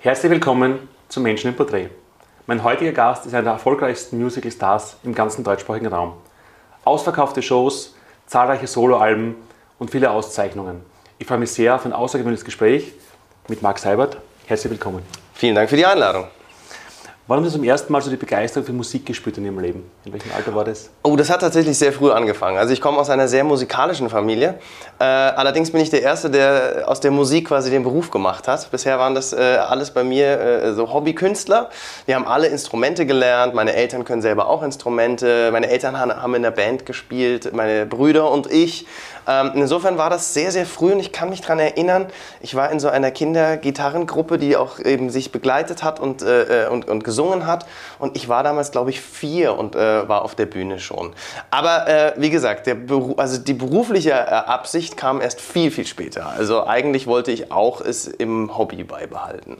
Herzlich willkommen zum Menschen im Porträt. Mein heutiger Gast ist einer der erfolgreichsten Musical-Stars im ganzen deutschsprachigen Raum. Ausverkaufte Shows, zahlreiche Soloalben und viele Auszeichnungen. Ich freue mich sehr auf ein außergewöhnliches Gespräch mit Marc Seibert. Herzlich willkommen. Vielen Dank für die Einladung. Wann haben Sie zum ersten Mal so die Begeisterung für Musik gespürt in Ihrem Leben? In welchem Alter war das? Oh, das hat tatsächlich sehr früh angefangen. Also ich komme aus einer sehr musikalischen Familie. Äh, allerdings bin ich der Erste, der aus der Musik quasi den Beruf gemacht hat. Bisher waren das äh, alles bei mir äh, so Hobbykünstler. Wir haben alle Instrumente gelernt. Meine Eltern können selber auch Instrumente. Meine Eltern haben in der Band gespielt, meine Brüder und ich. Ähm, insofern war das sehr, sehr früh und ich kann mich daran erinnern, ich war in so einer Kindergitarrengruppe, die auch eben sich begleitet hat und, äh, äh, und, und gesungen hat. Und ich war damals, glaube ich, vier und äh, war auf der Bühne schon. Aber äh, wie gesagt, der also die berufliche äh, Absicht kam erst viel, viel später. Also eigentlich wollte ich auch es im Hobby beibehalten.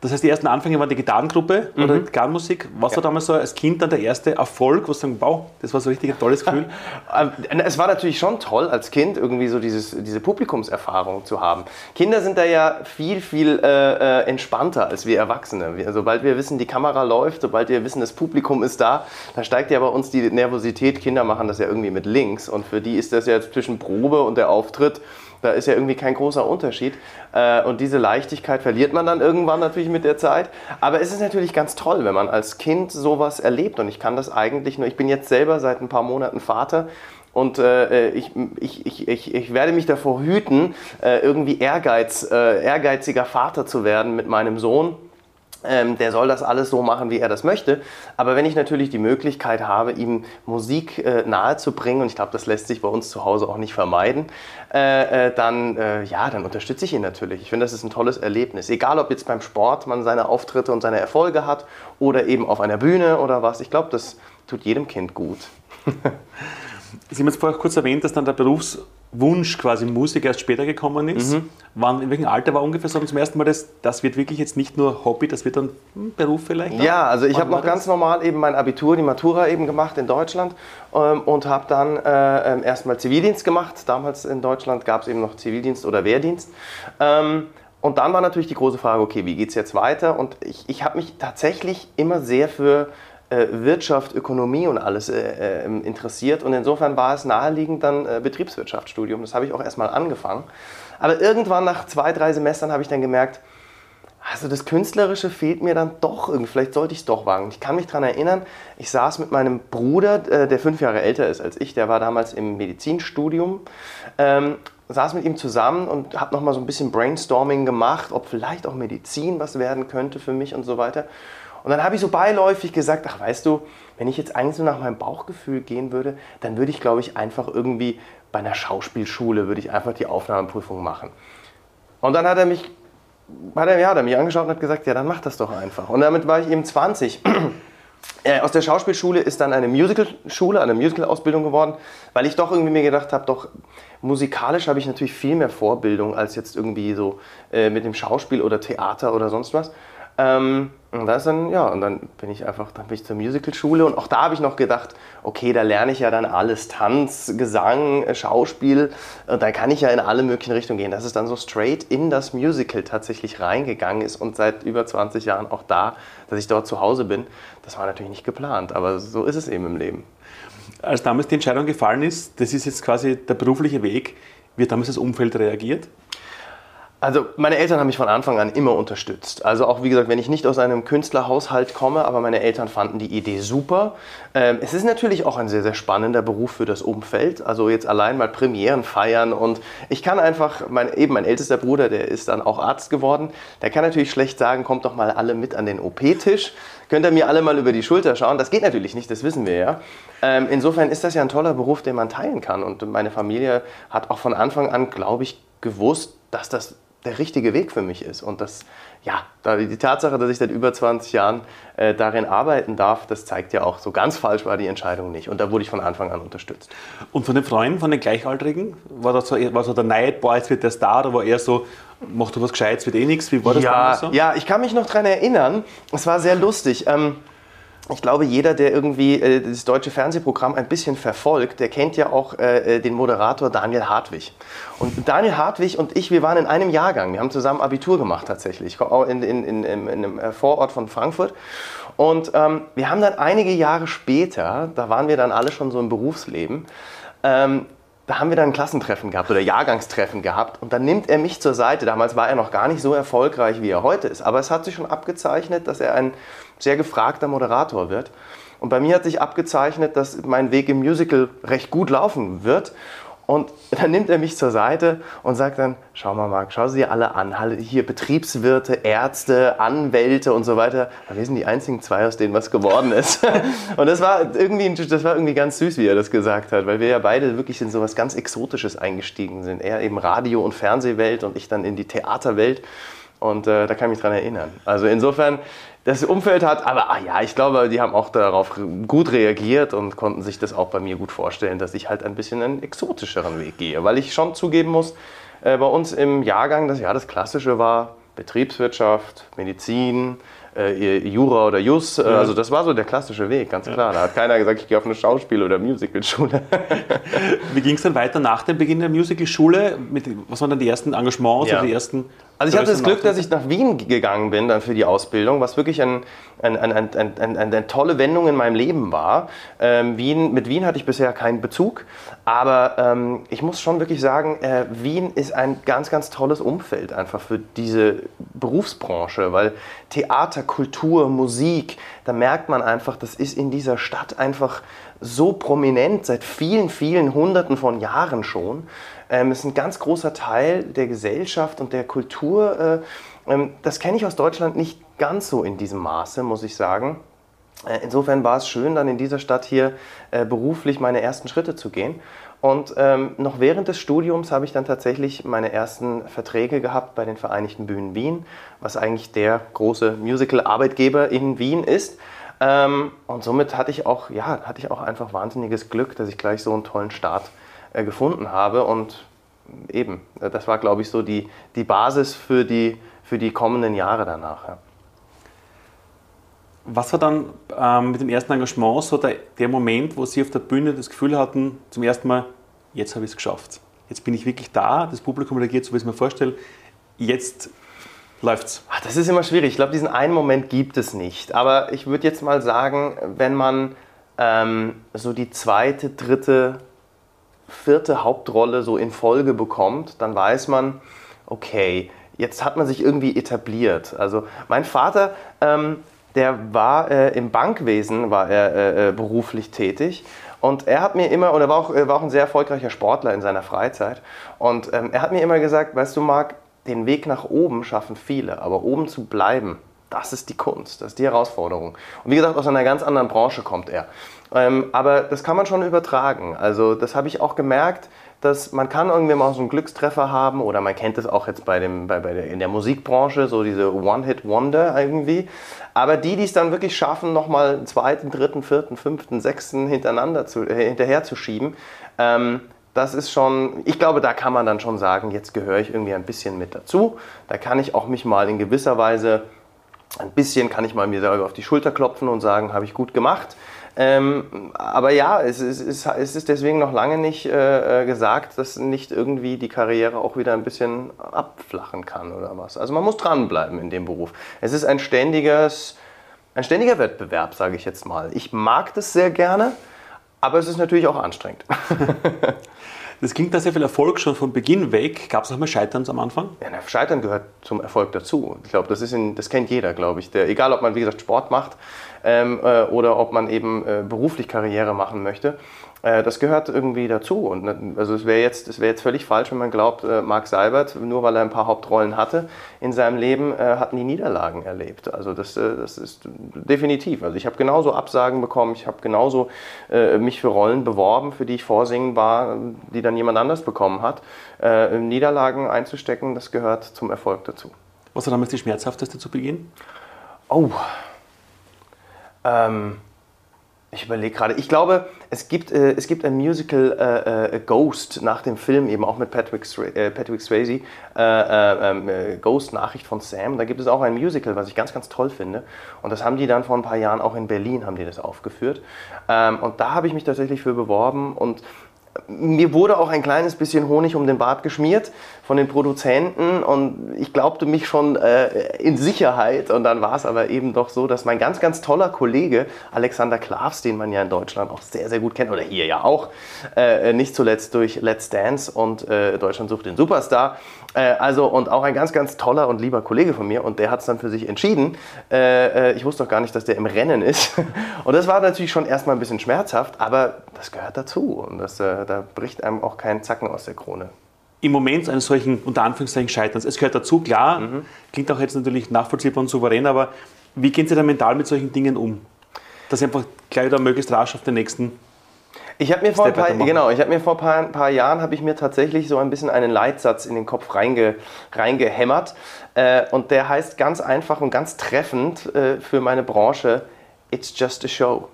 Das heißt, die ersten Anfänge waren die Gitarrengruppe mhm. oder Gitarrenmusik. Was ja. war damals so als Kind dann der erste Erfolg, wo Sie sagen, wow, das war so richtig ein tolles Gefühl? Ähm, es war natürlich schon toll, als Kind irgendwie so dieses, diese Publikumserfahrung zu haben. Kinder sind da ja viel, viel äh, äh entspannter als wir Erwachsene. Wir, sobald wir wissen, die Kamera läuft, sobald wir wissen, das Publikum ist da, dann steigt ja bei uns die Nervosität. Kinder machen das ja irgendwie mit links und für die ist das ja zwischen Probe und der Auftritt da ist ja irgendwie kein großer Unterschied. Äh, und diese Leichtigkeit verliert man dann irgendwann natürlich mit der Zeit. Aber es ist natürlich ganz toll, wenn man als Kind sowas erlebt. Und ich kann das eigentlich nur, ich bin jetzt selber seit ein paar Monaten Vater. Und äh, ich, ich, ich, ich, werde mich davor hüten, äh, irgendwie Ehrgeiz, äh, ehrgeiziger Vater zu werden mit meinem Sohn ähm, der soll das alles so machen, wie er das möchte. Aber wenn ich natürlich die Möglichkeit habe, ihm Musik äh, nahezubringen, und ich glaube, das lässt sich bei uns zu Hause auch nicht vermeiden, äh, äh, dann, äh, ja, dann unterstütze ich ihn natürlich. Ich finde, das ist ein tolles Erlebnis. Egal, ob jetzt beim Sport man seine Auftritte und seine Erfolge hat oder eben auf einer Bühne oder was. Ich glaube, das tut jedem Kind gut. Sie haben jetzt vorher kurz erwähnt, dass dann der Berufswunsch quasi Musik erst später gekommen ist. Mhm. Wann, in welchem Alter war ungefähr so zum ersten Mal das, das wird wirklich jetzt nicht nur Hobby, das wird dann ein Beruf vielleicht? Ja, also ich habe noch ganz normal eben mein Abitur, die Matura eben gemacht in Deutschland ähm, und habe dann äh, ähm, erstmal Zivildienst gemacht. Damals in Deutschland gab es eben noch Zivildienst oder Wehrdienst. Ähm, und dann war natürlich die große Frage, okay, wie geht es jetzt weiter? Und ich, ich habe mich tatsächlich immer sehr für Wirtschaft, Ökonomie und alles äh, ähm, interessiert. Und insofern war es naheliegend dann äh, Betriebswirtschaftsstudium. Das habe ich auch erstmal angefangen. Aber irgendwann nach zwei, drei Semestern habe ich dann gemerkt, also das Künstlerische fehlt mir dann doch irgendwie. Vielleicht sollte ich es doch wagen. Ich kann mich daran erinnern, ich saß mit meinem Bruder, der fünf Jahre älter ist als ich, der war damals im Medizinstudium, ähm, saß mit ihm zusammen und habe nochmal so ein bisschen Brainstorming gemacht, ob vielleicht auch Medizin was werden könnte für mich und so weiter. Und dann habe ich so beiläufig gesagt, ach weißt du, wenn ich jetzt eigentlich so nach meinem Bauchgefühl gehen würde, dann würde ich, glaube ich, einfach irgendwie bei einer Schauspielschule, würde ich einfach die Aufnahmeprüfung machen. Und dann hat er mich, hat er, ja, hat er mich angeschaut und hat gesagt, ja, dann mach das doch einfach. Und damit war ich eben 20. Äh, aus der Schauspielschule ist dann eine Musicalschule, eine Musical-Ausbildung geworden, weil ich doch irgendwie mir gedacht habe, doch musikalisch habe ich natürlich viel mehr Vorbildung als jetzt irgendwie so äh, mit dem Schauspiel oder Theater oder sonst was. Ähm, und das dann, ja, und dann bin ich einfach, dann bin ich zur Musicalschule und auch da habe ich noch gedacht, okay, da lerne ich ja dann alles, Tanz, Gesang, äh, Schauspiel, und da kann ich ja in alle möglichen Richtungen gehen. Dass es dann so straight in das Musical tatsächlich reingegangen ist und seit über 20 Jahren auch da, dass ich dort zu Hause bin, das war natürlich nicht geplant, aber so ist es eben im Leben. Als damals die Entscheidung gefallen ist, das ist jetzt quasi der berufliche Weg, wie hat damals das Umfeld reagiert? Also meine Eltern haben mich von Anfang an immer unterstützt. Also auch wie gesagt, wenn ich nicht aus einem Künstlerhaushalt komme, aber meine Eltern fanden die Idee super. Ähm, es ist natürlich auch ein sehr, sehr spannender Beruf für das Umfeld. Also jetzt allein mal Premieren feiern und ich kann einfach, mein, eben mein ältester Bruder, der ist dann auch Arzt geworden, der kann natürlich schlecht sagen, kommt doch mal alle mit an den OP-Tisch. Könnt ihr mir alle mal über die Schulter schauen? Das geht natürlich nicht, das wissen wir ja. Ähm, insofern ist das ja ein toller Beruf, den man teilen kann. Und meine Familie hat auch von Anfang an, glaube ich, gewusst, dass das der richtige Weg für mich ist. Und das, ja, die Tatsache, dass ich seit über 20 Jahren äh, darin arbeiten darf, das zeigt ja auch, so ganz falsch war die Entscheidung nicht. Und da wurde ich von Anfang an unterstützt. Und von den Freunden, von den Gleichaltrigen, war das so, war so der Neid, boah, jetzt wird der Star, oder war eher so, mach du was Gescheites, wird eh nichts? Wie war das ja, so? Ja, ich kann mich noch daran erinnern, es war sehr lustig. Ähm, ich glaube, jeder, der irgendwie äh, das deutsche Fernsehprogramm ein bisschen verfolgt, der kennt ja auch äh, den Moderator Daniel Hartwig. Und Daniel Hartwig und ich, wir waren in einem Jahrgang. Wir haben zusammen Abitur gemacht tatsächlich, in, in, in, in einem Vorort von Frankfurt. Und ähm, wir haben dann einige Jahre später, da waren wir dann alle schon so im Berufsleben, ähm, da haben wir dann ein Klassentreffen gehabt oder Jahrgangstreffen gehabt und dann nimmt er mich zur Seite. Damals war er noch gar nicht so erfolgreich, wie er heute ist, aber es hat sich schon abgezeichnet, dass er ein sehr gefragter Moderator wird. Und bei mir hat sich abgezeichnet, dass mein Weg im Musical recht gut laufen wird. Und dann nimmt er mich zur Seite und sagt dann, schau mal Marc, schau sie dir alle an, hier Betriebswirte, Ärzte, Anwälte und so weiter. Wir sind die einzigen zwei, aus denen was geworden ist. Und das war irgendwie, das war irgendwie ganz süß, wie er das gesagt hat, weil wir ja beide wirklich in so was ganz Exotisches eingestiegen sind. Er eben Radio- und Fernsehwelt und ich dann in die Theaterwelt. Und äh, da kann ich mich dran erinnern. Also insofern, das Umfeld hat, aber ah ja, ich glaube, die haben auch darauf gut reagiert und konnten sich das auch bei mir gut vorstellen, dass ich halt ein bisschen einen exotischeren Weg gehe. Weil ich schon zugeben muss, äh, bei uns im Jahrgang, das ja das Klassische war Betriebswirtschaft, Medizin, äh, Jura oder Jus. Äh, ja. Also das war so der klassische Weg, ganz klar. Da hat keiner gesagt, ich gehe auf eine Schauspiel- oder Musicalschule. Wie ging es dann weiter nach dem Beginn der Musicalschule? Was waren dann die ersten Engagements ja. oder die ersten also ich hatte das Glück, dass ich nach Wien gegangen bin dann für die Ausbildung, was wirklich ein, ein, ein, eine tolle Wendung in meinem Leben war. Ähm, Wien, mit Wien hatte ich bisher keinen Bezug, aber ähm, ich muss schon wirklich sagen, äh, Wien ist ein ganz, ganz tolles Umfeld einfach für diese Berufsbranche, weil Theater, Kultur, Musik, da merkt man einfach, das ist in dieser Stadt einfach so prominent seit vielen, vielen Hunderten von Jahren schon. Ähm, ist ein ganz großer Teil der Gesellschaft und der Kultur. Äh, ähm, das kenne ich aus Deutschland nicht ganz so in diesem Maße, muss ich sagen. Äh, insofern war es schön, dann in dieser Stadt hier äh, beruflich meine ersten Schritte zu gehen. Und ähm, noch während des Studiums habe ich dann tatsächlich meine ersten Verträge gehabt bei den Vereinigten Bühnen Wien, was eigentlich der große Musical-Arbeitgeber in Wien ist. Ähm, und somit hatte ich auch, ja, hatte ich auch einfach wahnsinniges Glück, dass ich gleich so einen tollen Start äh, gefunden habe. Und eben, das war, glaube ich, so die, die Basis für die, für die kommenden Jahre danach. Ja. Was war dann ähm, mit dem ersten Engagement so der, der Moment, wo Sie auf der Bühne das Gefühl hatten, zum ersten Mal, jetzt habe ich es geschafft. Jetzt bin ich wirklich da, das Publikum reagiert so, wie ich es mir vorstelle. Jetzt läuft's. Ach, das ist immer schwierig. Ich glaube, diesen einen Moment gibt es nicht. Aber ich würde jetzt mal sagen, wenn man ähm, so die zweite, dritte vierte Hauptrolle so in Folge bekommt, dann weiß man, okay, jetzt hat man sich irgendwie etabliert. Also mein Vater, ähm, der war äh, im Bankwesen, war er äh, äh beruflich tätig. Und er hat mir immer, oder war auch, war auch ein sehr erfolgreicher Sportler in seiner Freizeit. Und ähm, er hat mir immer gesagt, weißt du, Marc, den Weg nach oben schaffen viele, aber oben zu bleiben, das ist die Kunst, das ist die Herausforderung. Und wie gesagt, aus einer ganz anderen Branche kommt er. Ähm, aber das kann man schon übertragen. Also das habe ich auch gemerkt, dass man kann irgendwie mal so einen Glückstreffer haben oder man kennt es auch jetzt bei dem, bei, bei der, in der Musikbranche, so diese One-Hit-Wonder irgendwie. Aber die, die es dann wirklich schaffen, nochmal einen zweiten, dritten, vierten, fünften, sechsten hintereinander zu, äh, hinterher zu schieben, ähm, das ist schon, ich glaube, da kann man dann schon sagen, jetzt gehöre ich irgendwie ein bisschen mit dazu. Da kann ich auch mich mal in gewisser Weise, ein bisschen kann ich mal mir selber auf die Schulter klopfen und sagen, habe ich gut gemacht. Ähm, aber ja, es ist, es ist, deswegen noch lange nicht äh, äh, gesagt, dass nicht irgendwie die Karriere auch wieder ein bisschen abflachen kann oder was. Also man muss dranbleiben in dem Beruf. Es ist ein ständiges, ein ständiger Wettbewerb, sage ich jetzt mal. Ich mag das sehr gerne, aber es ist natürlich auch anstrengend. Das klingt da sehr viel Erfolg schon von Beginn weg. Gab es auch mal Scheiterns am Anfang? Ja, Scheitern gehört zum Erfolg dazu. Ich glaube, das, das kennt jeder, glaube ich. Der, egal, ob man, wie gesagt, Sport macht ähm, äh, oder ob man eben äh, beruflich Karriere machen möchte. Äh, das gehört irgendwie dazu. Und, ne, also es wäre jetzt, wär jetzt völlig falsch, wenn man glaubt, äh, Mark Seibert, nur weil er ein paar Hauptrollen hatte in seinem Leben, äh, hat nie Niederlagen erlebt. Also das, das ist definitiv. Also ich habe genauso Absagen bekommen, ich habe genauso mich für Rollen beworben, für die ich vorsingen war, die dann jemand anders bekommen hat. Niederlagen einzustecken, das gehört zum Erfolg dazu. Was war damals die schmerzhafteste zu Beginn? Oh, ähm, Ich überlege gerade. Ich glaube, es gibt, äh, es gibt ein Musical äh, äh, Ghost nach dem Film, eben auch mit Patrick, äh, Patrick Swayze. Äh, äh, ähm, Ghost, Nachricht von Sam. Da gibt es auch ein Musical, was ich ganz, ganz toll finde. Und das haben die dann vor ein paar Jahren auch in Berlin haben die das aufgeführt. Ähm, und da habe ich mich tatsächlich für beworben. Und mir wurde auch ein kleines bisschen Honig um den Bart geschmiert von den Produzenten und ich glaubte mich schon äh, in Sicherheit. Und dann war es aber eben doch so, dass mein ganz, ganz toller Kollege Alexander Klavs, den man ja in Deutschland auch sehr, sehr gut kennt oder hier ja auch, äh, nicht zuletzt durch Let's Dance und äh, Deutschland sucht den Superstar, äh, also und auch ein ganz, ganz toller und lieber Kollege von mir und der hat es dann für sich entschieden. Äh, äh, ich wusste doch gar nicht, dass der im Rennen ist. Und das war natürlich schon erstmal ein bisschen schmerzhaft, aber das gehört dazu und das, da bricht einem auch kein Zacken aus der Krone im Moment eines solchen, unter Anführungszeichen, Scheiterns. Es gehört dazu, klar, mhm. klingt auch jetzt natürlich nachvollziehbar und souverän, aber wie gehen Sie da mental mit solchen Dingen um? Dass Sie einfach gleich wieder möglichst rasch auf den nächsten ich habe mir vor ein paar, genau, ich habe mir vor ein paar, paar Jahren habe ich mir tatsächlich so ein bisschen einen Leitsatz in den Kopf reinge, reingehämmert äh, und der heißt ganz einfach und ganz treffend äh, für meine Branche: It's just a show.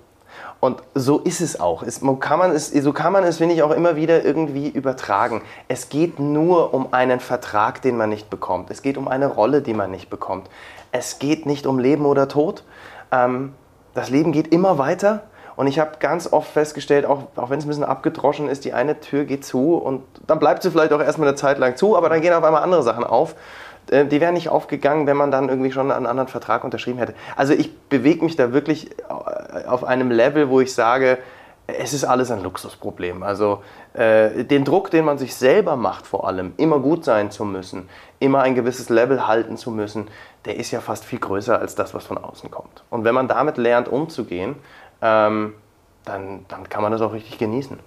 Und so ist es auch. Es, kann man es, so kann man es, finde ich, auch immer wieder irgendwie übertragen. Es geht nur um einen Vertrag, den man nicht bekommt. Es geht um eine Rolle, die man nicht bekommt. Es geht nicht um Leben oder Tod. Ähm, das Leben geht immer weiter. Und ich habe ganz oft festgestellt, auch, auch wenn es ein bisschen abgedroschen ist, die eine Tür geht zu und dann bleibt sie vielleicht auch erstmal eine Zeit lang zu, aber dann gehen auf einmal andere Sachen auf. Äh, die wären nicht aufgegangen, wenn man dann irgendwie schon einen anderen Vertrag unterschrieben hätte. Also ich bewege mich da wirklich äh, auf einem Level, wo ich sage, es ist alles ein Luxusproblem. Also äh, den Druck, den man sich selber macht, vor allem immer gut sein zu müssen, immer ein gewisses Level halten zu müssen, der ist ja fast viel größer als das, was von außen kommt. Und wenn man damit lernt, umzugehen, ähm, dann, dann kann man das auch richtig genießen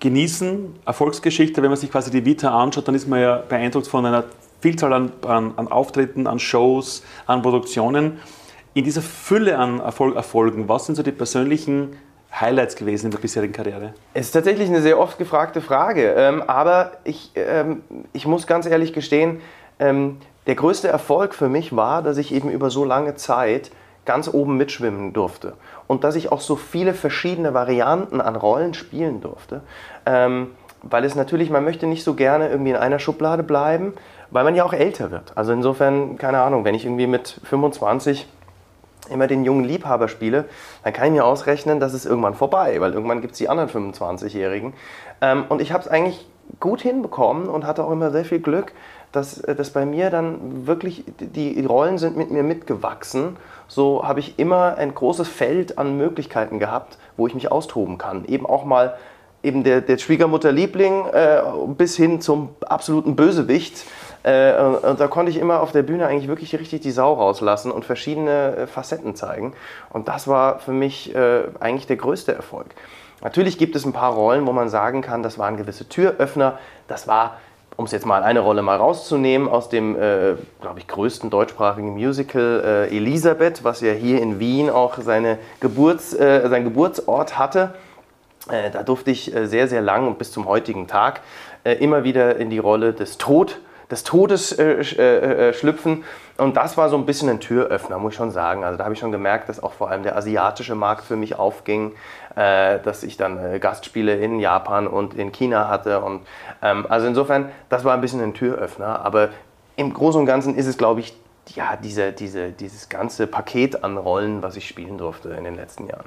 genießen. Erfolgsgeschichte, wenn man sich quasi die Vita anschaut, dann ist man ja beeindruckt von einer Vielzahl an, an, an Auftritten, an Shows, an Produktionen. In dieser Fülle an Erfolg, Erfolgen, was sind so die persönlichen Highlights gewesen in der bisherigen Karriere? Es ist tatsächlich eine sehr oft gefragte Frage, ähm, aber ich, ähm, ich muss ganz ehrlich gestehen, ähm, der größte Erfolg für mich war, dass ich eben über so lange Zeit ganz oben mitschwimmen durfte und dass ich auch so viele verschiedene Varianten an Rollen spielen durfte. Ähm, weil es natürlich, man möchte nicht so gerne irgendwie in einer Schublade bleiben, weil man ja auch älter wird. Also insofern, keine Ahnung, wenn ich irgendwie mit 25 immer den jungen Liebhaber spiele, dann kann ich mir ausrechnen, dass es irgendwann vorbei, weil irgendwann gibt es die anderen 25-Jährigen. Ähm, und ich habe es eigentlich gut hinbekommen und hatte auch immer sehr viel Glück, dass, äh, dass bei mir dann wirklich die Rollen sind mit mir mitgewachsen. So habe ich immer ein großes Feld an Möglichkeiten gehabt, wo ich mich austoben kann. Eben auch mal eben der, der Schwiegermutterliebling äh, bis hin zum absoluten Bösewicht. Äh, und da konnte ich immer auf der Bühne eigentlich wirklich richtig die Sau rauslassen und verschiedene äh, Facetten zeigen. Und das war für mich äh, eigentlich der größte Erfolg. Natürlich gibt es ein paar Rollen, wo man sagen kann, das waren gewisse Türöffner. Das war um es jetzt mal eine Rolle mal rauszunehmen, aus dem, äh, glaube ich, größten deutschsprachigen Musical äh, Elisabeth, was ja hier in Wien auch seine Geburts, äh, seinen Geburtsort hatte. Äh, da durfte ich äh, sehr, sehr lang und bis zum heutigen Tag äh, immer wieder in die Rolle des Tod des Todes äh, äh, äh, schlüpfen. Und das war so ein bisschen ein Türöffner, muss ich schon sagen. Also da habe ich schon gemerkt, dass auch vor allem der asiatische Markt für mich aufging, äh, dass ich dann äh, Gastspiele in Japan und in China hatte. Und, ähm, also insofern, das war ein bisschen ein Türöffner. Aber im Großen und Ganzen ist es, glaube ich, ja, diese, diese, dieses ganze Paket an Rollen, was ich spielen durfte in den letzten Jahren.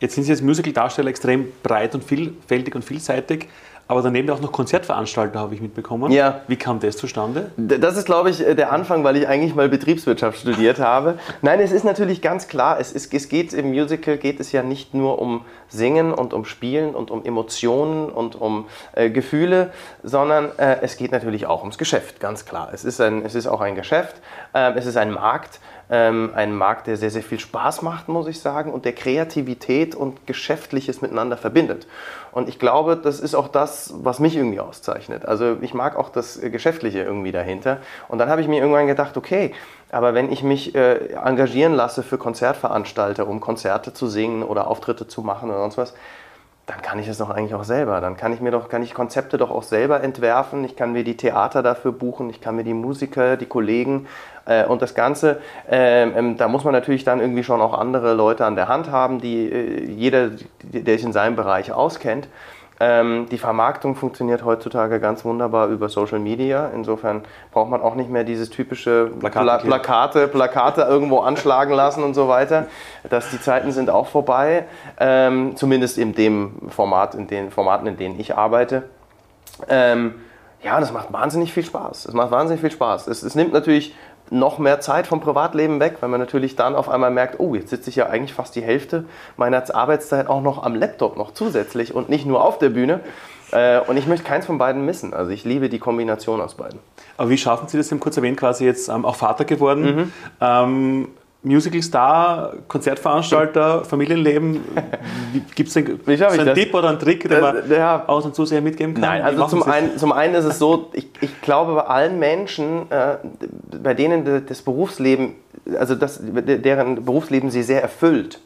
Jetzt sind Sie als Musical-Darsteller extrem breit und vielfältig und vielseitig. Aber daneben auch noch Konzertveranstalter, habe ich mitbekommen. Ja. Wie kam das zustande? Das ist, glaube ich, der Anfang, weil ich eigentlich mal Betriebswirtschaft studiert habe. Nein, es ist natürlich ganz klar, es, ist, es geht im Musical geht es ja nicht nur um Singen und um Spielen und um Emotionen und um äh, Gefühle, sondern äh, es geht natürlich auch ums Geschäft, ganz klar. Es ist, ein, es ist auch ein Geschäft, äh, es ist ein Markt, ähm, ein Markt, der sehr, sehr viel Spaß macht, muss ich sagen, und der Kreativität und Geschäftliches miteinander verbindet. Und ich glaube, das ist auch das, was mich irgendwie auszeichnet. Also ich mag auch das Geschäftliche irgendwie dahinter. Und dann habe ich mir irgendwann gedacht, okay, aber wenn ich mich äh, engagieren lasse für Konzertveranstalter, um Konzerte zu singen oder Auftritte zu machen oder sonst was, dann kann ich das doch eigentlich auch selber. Dann kann ich mir doch, kann ich Konzepte doch auch selber entwerfen. Ich kann mir die Theater dafür buchen, ich kann mir die Musiker, die Kollegen äh, und das Ganze. Ähm, ähm, da muss man natürlich dann irgendwie schon auch andere Leute an der Hand haben, die äh, jeder, der sich in seinem Bereich auskennt. Ähm, die Vermarktung funktioniert heutzutage ganz wunderbar über Social Media. Insofern braucht man auch nicht mehr dieses typische Plakate, Pla Plakate, Plakate irgendwo anschlagen lassen und so weiter. Das, die Zeiten sind auch vorbei. Ähm, zumindest in dem Format, in den Formaten, in denen ich arbeite. Ähm, ja, das macht wahnsinnig viel Spaß. Es macht wahnsinnig viel Spaß. Es, es nimmt natürlich noch mehr Zeit vom Privatleben weg, weil man natürlich dann auf einmal merkt, oh, jetzt sitze ich ja eigentlich fast die Hälfte meiner Arbeitszeit auch noch am Laptop noch zusätzlich und nicht nur auf der Bühne. Äh, und ich möchte keins von beiden missen. Also ich liebe die Kombination aus beiden. Aber wie schaffen Sie das, Sie haben kurz erwähnt, quasi jetzt ähm, auch Vater geworden. Mhm. Ähm, Musical-Star, Konzertveranstalter, Familienleben? Gibt es einen, so einen Tipp oder einen Trick, den man ja. aus und Zuseher mitgeben kann? Nein, also zum einen, zum einen ist es so, ich, ich glaube bei allen Menschen, äh, bei denen das Berufsleben, also das, deren Berufsleben sie sehr erfüllt,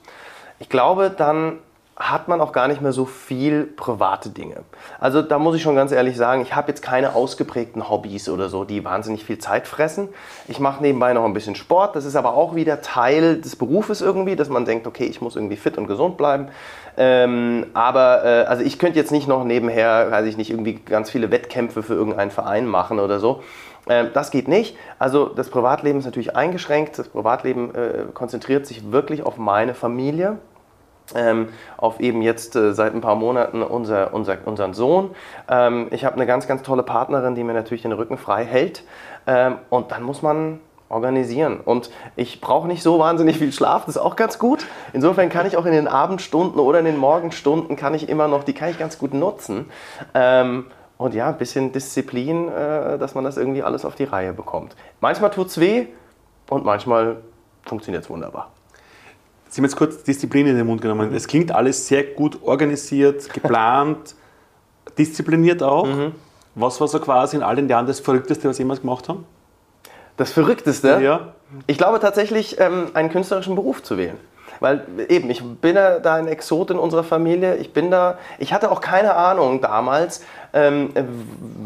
ich glaube, dann hat man auch gar nicht mehr so viel private Dinge. Also da muss ich schon ganz ehrlich sagen, ich habe jetzt keine ausgeprägten Hobbys oder so, die wahnsinnig viel Zeit fressen. Ich mache nebenbei noch ein bisschen Sport, das ist aber auch wieder Teil des Berufes irgendwie, dass man denkt, okay, ich muss irgendwie fit und gesund bleiben. Ähm, aber äh, also ich könnte jetzt nicht noch nebenher, weiß ich nicht, irgendwie ganz viele Wettkämpfe für irgendeinen Verein machen oder so. Ähm, das geht nicht. Also das Privatleben ist natürlich eingeschränkt. Das Privatleben äh, konzentriert sich wirklich auf meine Familie ähm, auf eben jetzt äh, seit ein paar Monaten unser, unser, unseren Sohn. Ähm, ich habe eine ganz, ganz tolle Partnerin, die mir natürlich den Rücken frei hält. Ähm, und dann muss man organisieren. Und ich brauche nicht so wahnsinnig viel Schlaf, das ist auch ganz gut. Insofern kann ich auch in den Abendstunden oder in den Morgenstunden kann ich immer noch, die kann ich ganz gut nutzen. Ähm, und ja, ein bisschen Disziplin, äh, dass man das irgendwie alles auf die Reihe bekommt. Manchmal tut es weh und manchmal funktioniert es wunderbar. Sie haben jetzt kurz Disziplin in den Mund genommen. Mhm. Es klingt alles sehr gut organisiert, geplant, diszipliniert auch. Mhm. Was war so quasi in all den Jahren das Verrückteste, was Sie jemals gemacht haben? Das Verrückteste? Ja. Ich glaube tatsächlich, ähm, einen künstlerischen Beruf zu wählen. Weil eben, ich bin da ein Exot in unserer Familie. Ich bin da, ich hatte auch keine Ahnung damals, ähm,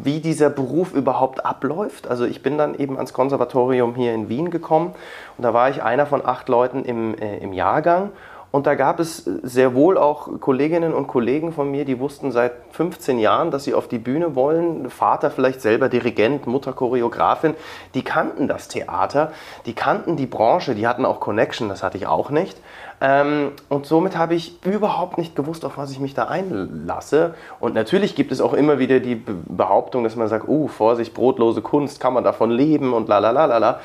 wie dieser Beruf überhaupt abläuft. Also ich bin dann eben ans Konservatorium hier in Wien gekommen und da war ich einer von acht Leuten im, äh, im Jahrgang. Und da gab es sehr wohl auch Kolleginnen und Kollegen von mir, die wussten seit 15 Jahren, dass sie auf die Bühne wollen. Vater vielleicht selber Dirigent, Mutter Choreografin. Die kannten das Theater, die kannten die Branche, die hatten auch Connection, das hatte ich auch nicht. Ähm, und somit habe ich überhaupt nicht gewusst, auf was ich mich da einlasse. Und natürlich gibt es auch immer wieder die Behauptung, dass man sagt, uh, Vorsicht, brotlose Kunst, kann man davon leben und la la la la la.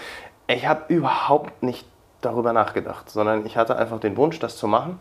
Ich habe überhaupt nicht darüber nachgedacht, sondern ich hatte einfach den Wunsch, das zu machen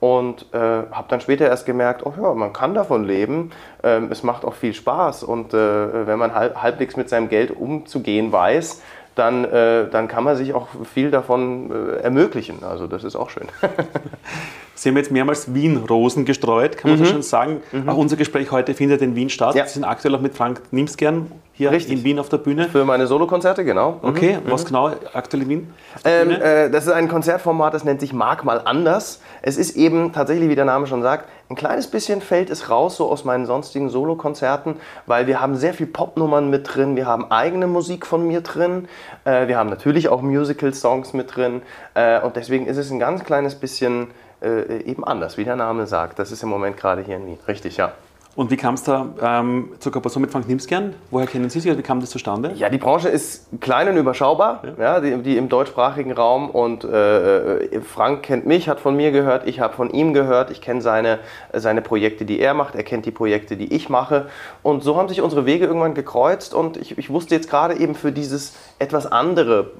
und äh, habe dann später erst gemerkt, oh ja, man kann davon leben, ähm, es macht auch viel Spaß und äh, wenn man halb, halbwegs mit seinem Geld umzugehen weiß, dann, äh, dann kann man sich auch viel davon äh, ermöglichen. Also das ist auch schön. Sie haben jetzt mehrmals Wien-Rosen gestreut, kann man mhm. so schon sagen. Mhm. Auch unser Gespräch heute findet in Wien statt. Ja. Sie sind aktuell auch mit Frank Nimskern hier Richtig. in Wien auf der Bühne. Für meine Solokonzerte, genau. Mhm. Okay, was mhm. genau aktuell in Wien? Ähm, äh, das ist ein Konzertformat, das nennt sich Mag mal anders. Es ist eben tatsächlich, wie der Name schon sagt, ein kleines bisschen fällt es raus so aus meinen sonstigen Solokonzerten, weil wir haben sehr viel Popnummern mit drin, wir haben eigene Musik von mir drin, äh, wir haben natürlich auch Musical-Songs mit drin äh, und deswegen ist es ein ganz kleines bisschen äh, eben anders, wie der Name sagt. Das ist im Moment gerade hier in Wien. Richtig, ja. Und wie kam es da ähm, zur Kooperation mit Frank Nimsgern? Woher kennen Sie sich? Wie kam das zustande? Ja, die Branche ist klein und überschaubar, ja. ja die, die, im deutschsprachigen Raum. Und äh, äh, Frank kennt mich, hat von mir gehört, ich habe von ihm gehört. Ich kenne seine, seine Projekte, die er macht. Er kennt die Projekte, die ich mache. Und so haben sich unsere Wege irgendwann gekreuzt. Und ich, ich wusste jetzt gerade eben für dieses etwas andere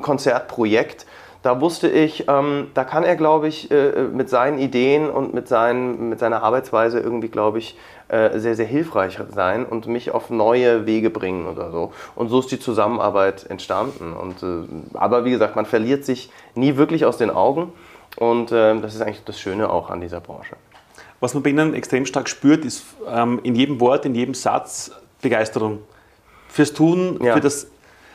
Konzertprojekt, da wusste ich, ähm, da kann er, glaube ich, äh, mit seinen Ideen und mit, seinen, mit seiner Arbeitsweise irgendwie, glaube ich, äh, sehr, sehr hilfreich sein und mich auf neue Wege bringen oder so. Und so ist die Zusammenarbeit entstanden. Und, äh, aber wie gesagt, man verliert sich nie wirklich aus den Augen und ähm, das ist eigentlich das Schöne auch an dieser Branche. Was man bei Ihnen extrem stark spürt, ist ähm, in jedem Wort, in jedem Satz Begeisterung fürs Tun, ja. für das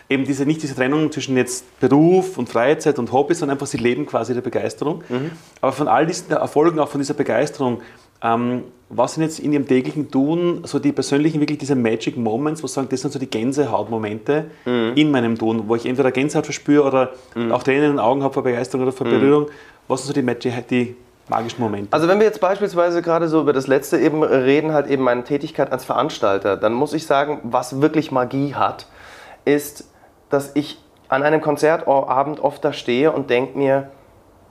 eben diese, nicht diese Trennung zwischen jetzt Beruf und Freizeit und Hobby, sondern einfach sie leben quasi der Begeisterung. Mhm. Aber von all diesen Erfolgen, auch von dieser Begeisterung, Ähm, was sind jetzt in Ihrem täglichen Tun so die persönlichen, wirklich diese Magic Moments, wo Sie sagen, das sind so die Gänsehautmomente mhm. in meinem Tun, wo ich entweder Gänsehaut verspüre oder mhm. auch Tränen in den Augen habe vor Begeisterung oder vor mhm. Berührung. Was sind so die, Magic, die magischen Momente? Also wenn wir jetzt beispielsweise gerade so über das letzte eben reden, halt eben meine Tätigkeit als Veranstalter, dann muss ich sagen, was wirklich Magie hat, ist, dass ich an einem Konzertabend oft da stehe und denke mir,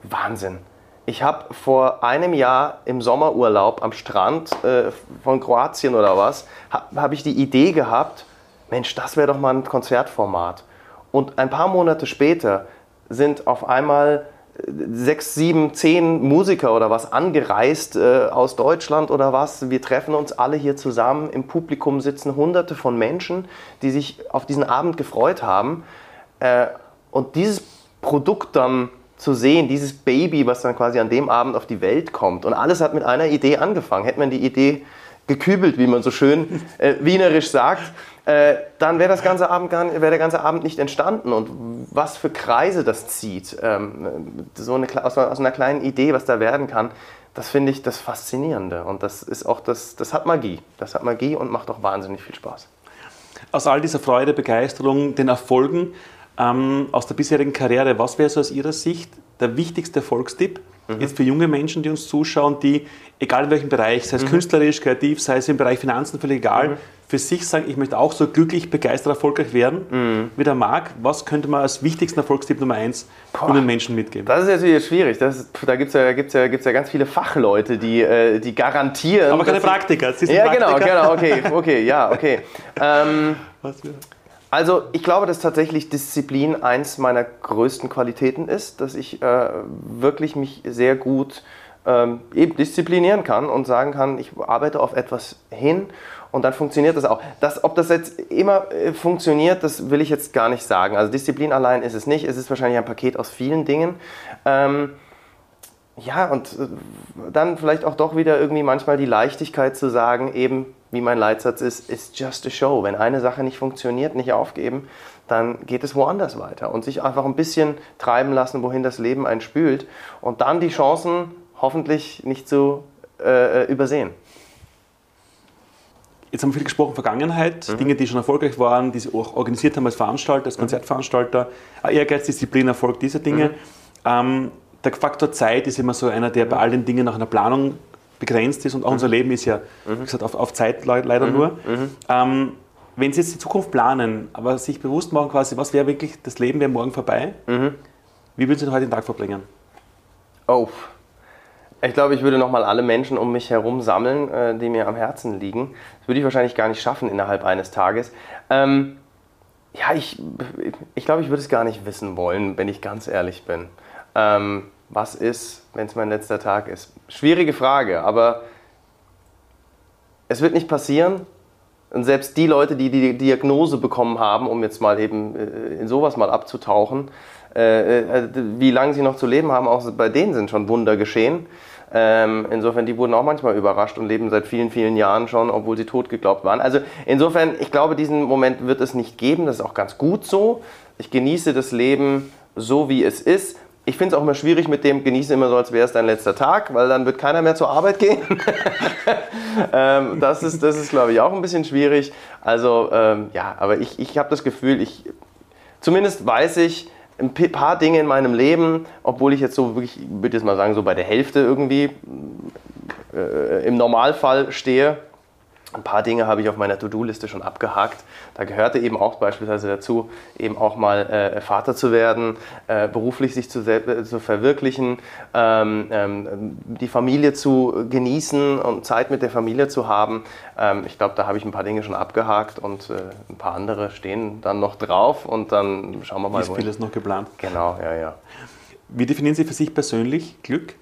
Wahnsinn, ich habe vor einem Jahr im Sommerurlaub am Strand äh, von Kroatien oder was, habe hab ich die Idee gehabt, Mensch, das wäre doch mal ein Konzertformat. Und ein paar Monate später sind auf einmal sechs, sieben, zehn Musiker oder was angereist äh, aus Deutschland oder was. Wir treffen uns alle hier zusammen. Im Publikum sitzen hunderte von Menschen, die sich auf diesen Abend gefreut haben. Äh, und dieses Produkt dann zu sehen, dieses Baby, was dann quasi an dem Abend auf die Welt kommt. Und alles hat mit einer Idee angefangen. Hätte man die Idee gekübelt, wie man so schön äh, wienerisch sagt, äh, dann wäre wär der ganze Abend nicht entstanden. Und was für Kreise das zieht, ähm, so eine, aus, aus, einer kleinen Idee, was da werden kann, das finde ich das Faszinierende. Und das ist auch das, das hat Magie. Das hat Magie und macht auch wahnsinnig viel Spaß. Aus all dieser Freude, Begeisterung, den Erfolgen, ähm, aus der bisherigen Karriere, was wäre so aus Ihrer Sicht der wichtigste Erfolgstipp mhm. jetzt für junge Menschen, die uns zuschauen, die, egal in welchem Bereich, sei es mhm. künstlerisch, kreativ, sei es im Bereich Finanzen, völlig egal, mhm. für sich sagen, ich möchte auch so glücklich, begeistert, erfolgreich werden, mhm. wie der Marc, was könnte man als wichtigsten Erfolgstipp Nummer eins jungen Menschen mitgeben? Das ist natürlich schwierig. Das, da gibt es ja, gibt's ja, gibt's ja ganz viele Fachleute, die, äh, die garantieren. Aber keine Praktiker. Sie sind ja, genau, Praktiker. genau, genau, okay, okay, ja, okay. ähm, was wir also ich glaube, dass tatsächlich Disziplin eins meiner größten Qualitäten ist, dass ich äh, wirklich mich sehr gut ähm, eben disziplinieren kann und sagen kann, ich arbeite auf etwas hin und dann funktioniert das auch. Das, ob das jetzt immer äh, funktioniert, das will ich jetzt gar nicht sagen. Also Disziplin allein ist es nicht, es ist wahrscheinlich ein Paket aus vielen Dingen. Ähm, ja, und äh, dann vielleicht auch doch wieder irgendwie manchmal die Leichtigkeit zu sagen, eben wie mein Leitsatz ist, it's just a show. Wenn eine Sache nicht funktioniert, nicht aufgeben, dann geht es woanders weiter und sich einfach ein bisschen treiben lassen, wohin das Leben einen spült und dann die Chancen hoffentlich nicht zu äh, übersehen. Jetzt haben wir viel gesprochen, Vergangenheit, mhm. Dinge, die schon erfolgreich waren, die Sie auch organisiert haben als Veranstalter, als mhm. Konzertveranstalter, Ehrgeiz, Disziplin, Erfolg, diese Dinge. Mhm. Ähm, der Faktor Zeit ist immer so einer, der bei all den Dingen nach einer Planung begrenzt ist und auch mhm. unser Leben ist ja, wie mhm. gesagt, auf, auf Zeit leider mhm. nur. Mhm. Ähm, wenn Sie jetzt die Zukunft planen, aber sich bewusst machen quasi, was wäre wirklich, das Leben wäre morgen vorbei, mhm. wie würden Sie heute den Tag verbringen? Oh, ich glaube, ich würde nochmal alle Menschen um mich herum sammeln, äh, die mir am Herzen liegen. Das würde ich wahrscheinlich gar nicht schaffen innerhalb eines Tages. Ähm, ja, ich, ich glaube, ich würde es gar nicht wissen wollen, wenn ich ganz ehrlich bin. Ähm, was ist, wenn es mein letzter Tag ist? Schwierige Frage, aber es wird nicht passieren. Und selbst die Leute, die die Diagnose bekommen haben, um jetzt mal eben äh, in sowas mal abzutauchen, äh, äh, wie lange sie noch zu leben haben, auch bei denen sind schon Wunder geschehen. Ähm, insofern, die wurden auch manchmal überrascht und leben seit vielen, vielen Jahren schon, obwohl sie tot geglaubt waren. Also insofern, ich glaube, diesen Moment wird es nicht geben. Das ist auch ganz gut so. Ich genieße das Leben so, wie es ist ich finde es auch immer schwierig mit dem, genieße immer so, als wäre es dein letzter Tag, weil dann wird keiner mehr zur Arbeit gehen. ähm, das ist, das ist glaube ich, auch ein bisschen schwierig. Also, ähm, ja, aber ich, ich habe das Gefühl, ich, zumindest weiß ich ein paar Dinge in meinem Leben, obwohl ich jetzt so wirklich, ich würde jetzt mal sagen, so bei der Hälfte irgendwie äh, im Normalfall stehe ein paar Dinge habe ich auf meiner To-Do-Liste schon abgehakt. Da gehörte eben auch beispielsweise dazu, eben auch mal äh, Vater zu werden, äh, beruflich sich zu, äh, zu verwirklichen, ähm, ähm, die Familie zu genießen und Zeit mit der Familie zu haben. Ähm, ich glaube, da habe ich ein paar Dinge schon abgehakt und äh, ein paar andere stehen dann noch drauf und dann schauen wir mal. Ist vieles noch geplant. Genau, ja, ja. Wie definieren Sie für sich persönlich Glück?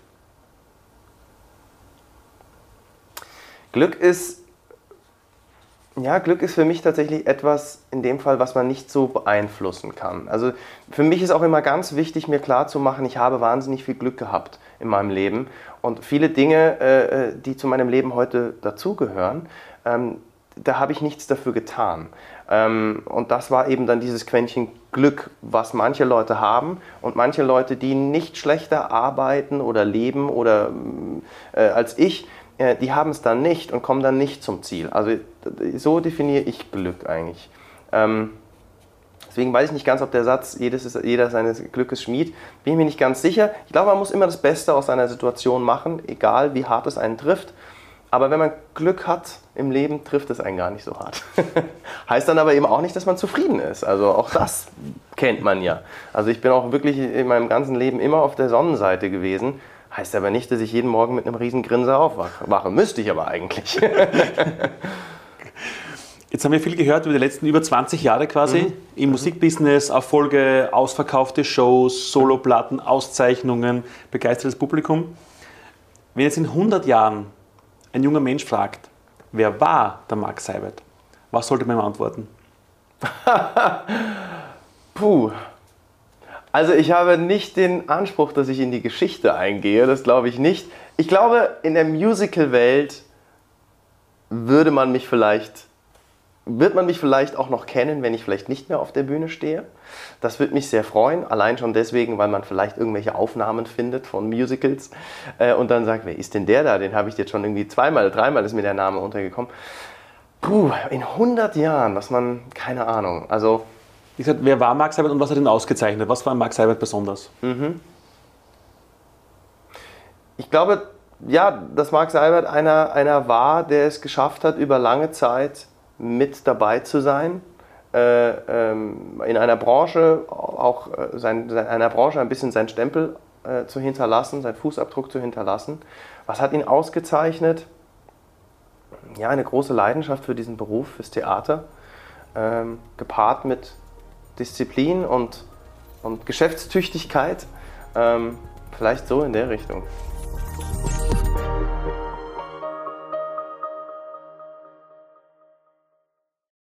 Glück ist ja, Glück ist für mich tatsächlich etwas in dem Fall, was man nicht so beeinflussen kann. Also für mich ist auch immer ganz wichtig, mir klarzumachen, ich habe wahnsinnig viel Glück gehabt in meinem Leben und viele Dinge, äh, äh, die zu meinem Leben heute dazugehören, ähm, da habe ich nichts dafür getan. Ähm, und das war eben dann dieses Quäntchen Glück, was manche Leute haben und manche Leute, die nicht schlechter arbeiten oder leben oder äh, als ich, die haben es dann nicht und kommen dann nicht zum Ziel. Also so definiere ich Glück eigentlich. Ähm, deswegen weiß ich nicht ganz, ob der Satz, jedes ist, jeder seines Glückes Schmied, bin ich mir nicht ganz sicher. Ich glaube, man muss immer das Beste aus einer Situation machen, egal wie hart es einen trifft. Aber wenn man Glück hat im Leben, trifft es einen gar nicht so hart. heißt dann aber eben auch nicht, dass man zufrieden ist. Also auch das kennt man ja. Also ich bin auch wirklich in meinem ganzen Leben immer auf der Sonnenseite gewesen. Heißt aber nicht, dass ich jeden Morgen mit einem riesen Grinser aufwache. Müsste ich aber eigentlich. Jetzt haben wir viel gehört über die letzten über 20 Jahre quasi mhm. im Musikbusiness, Erfolge, ausverkaufte Shows, Soloplatten, Auszeichnungen, begeistertes Publikum. Wenn jetzt in 100 Jahren ein junger Mensch fragt, wer war der Mark Seibert, was sollte man ihm antworten? Puh. Also ich habe nicht den Anspruch, dass ich in die Geschichte eingehe, das glaube ich nicht. Ich glaube, in der Musical-Welt würde man mich vielleicht wird man mich vielleicht auch noch kennen, wenn ich vielleicht nicht mehr auf der Bühne stehe. Das würde mich sehr freuen, allein schon deswegen, weil man vielleicht irgendwelche Aufnahmen findet von Musicals äh, und dann sagt, wer ist denn der da? Den habe ich jetzt schon irgendwie zweimal, dreimal ist mir der Name untergekommen. Puh, in 100 Jahren, was man, keine Ahnung, also... Wie gesagt, wer war Mark Seibert und was hat ihn ausgezeichnet? Was war Mark Seibert besonders? Mhm. Ich glaube, ja, dass Mark Seibert einer, einer war, der es geschafft hat, über lange Zeit mit dabei zu sein, äh, ähm, in einer Branche auch äh, sein, sein, einer Branche ein bisschen seinen Stempel äh, zu hinterlassen, seinen Fußabdruck zu hinterlassen. Was hat ihn ausgezeichnet? Ja, eine große Leidenschaft für diesen Beruf, fürs Theater, ähm, gepaart mit Disziplin und, und Geschäftstüchtigkeit. Ähm, vielleicht so in der Richtung.